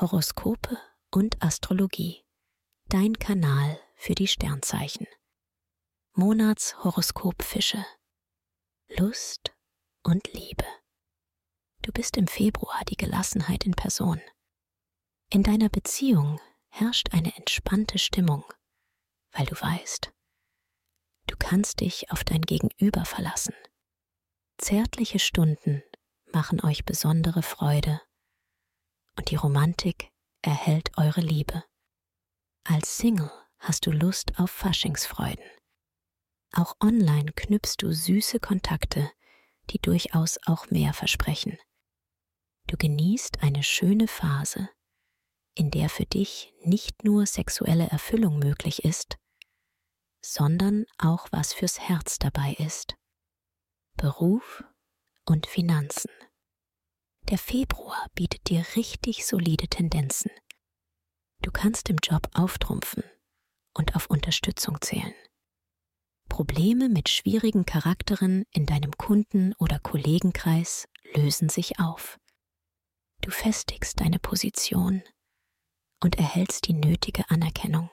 Horoskope und Astrologie. Dein Kanal für die Sternzeichen. Monatshoroskop Fische. Lust und Liebe. Du bist im Februar die Gelassenheit in Person. In deiner Beziehung herrscht eine entspannte Stimmung, weil du weißt, du kannst dich auf dein Gegenüber verlassen. Zärtliche Stunden machen euch besondere Freude und die Romantik erhält eure Liebe. Als Single hast du Lust auf Faschingsfreuden. Auch online knüpfst du süße Kontakte, die durchaus auch mehr versprechen. Du genießt eine schöne Phase, in der für dich nicht nur sexuelle Erfüllung möglich ist, sondern auch was fürs Herz dabei ist. Beruf und Finanzen. Der Februar bietet dir richtig solide Tendenzen. Du kannst im Job auftrumpfen und auf Unterstützung zählen. Probleme mit schwierigen Charakteren in deinem Kunden- oder Kollegenkreis lösen sich auf. Du festigst deine Position und erhältst die nötige Anerkennung.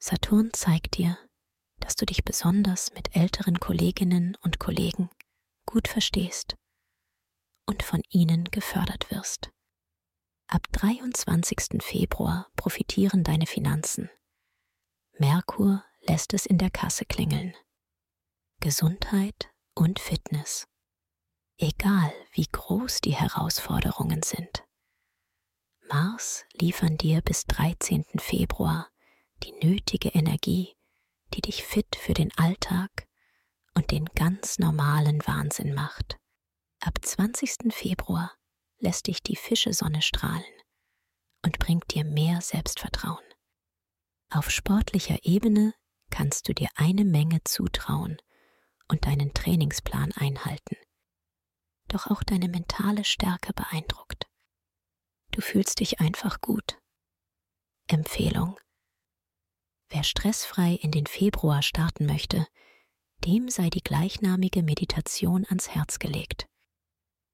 Saturn zeigt dir, dass du dich besonders mit älteren Kolleginnen und Kollegen gut verstehst von ihnen gefördert wirst. Ab 23. Februar profitieren deine Finanzen. Merkur lässt es in der Kasse klingeln. Gesundheit und Fitness. Egal wie groß die Herausforderungen sind. Mars liefern dir bis 13. Februar die nötige Energie, die dich fit für den Alltag und den ganz normalen Wahnsinn macht. Ab 20. Februar lässt dich die Fischesonne strahlen und bringt dir mehr Selbstvertrauen. Auf sportlicher Ebene kannst du dir eine Menge zutrauen und deinen Trainingsplan einhalten. Doch auch deine mentale Stärke beeindruckt. Du fühlst dich einfach gut. Empfehlung. Wer stressfrei in den Februar starten möchte, dem sei die gleichnamige Meditation ans Herz gelegt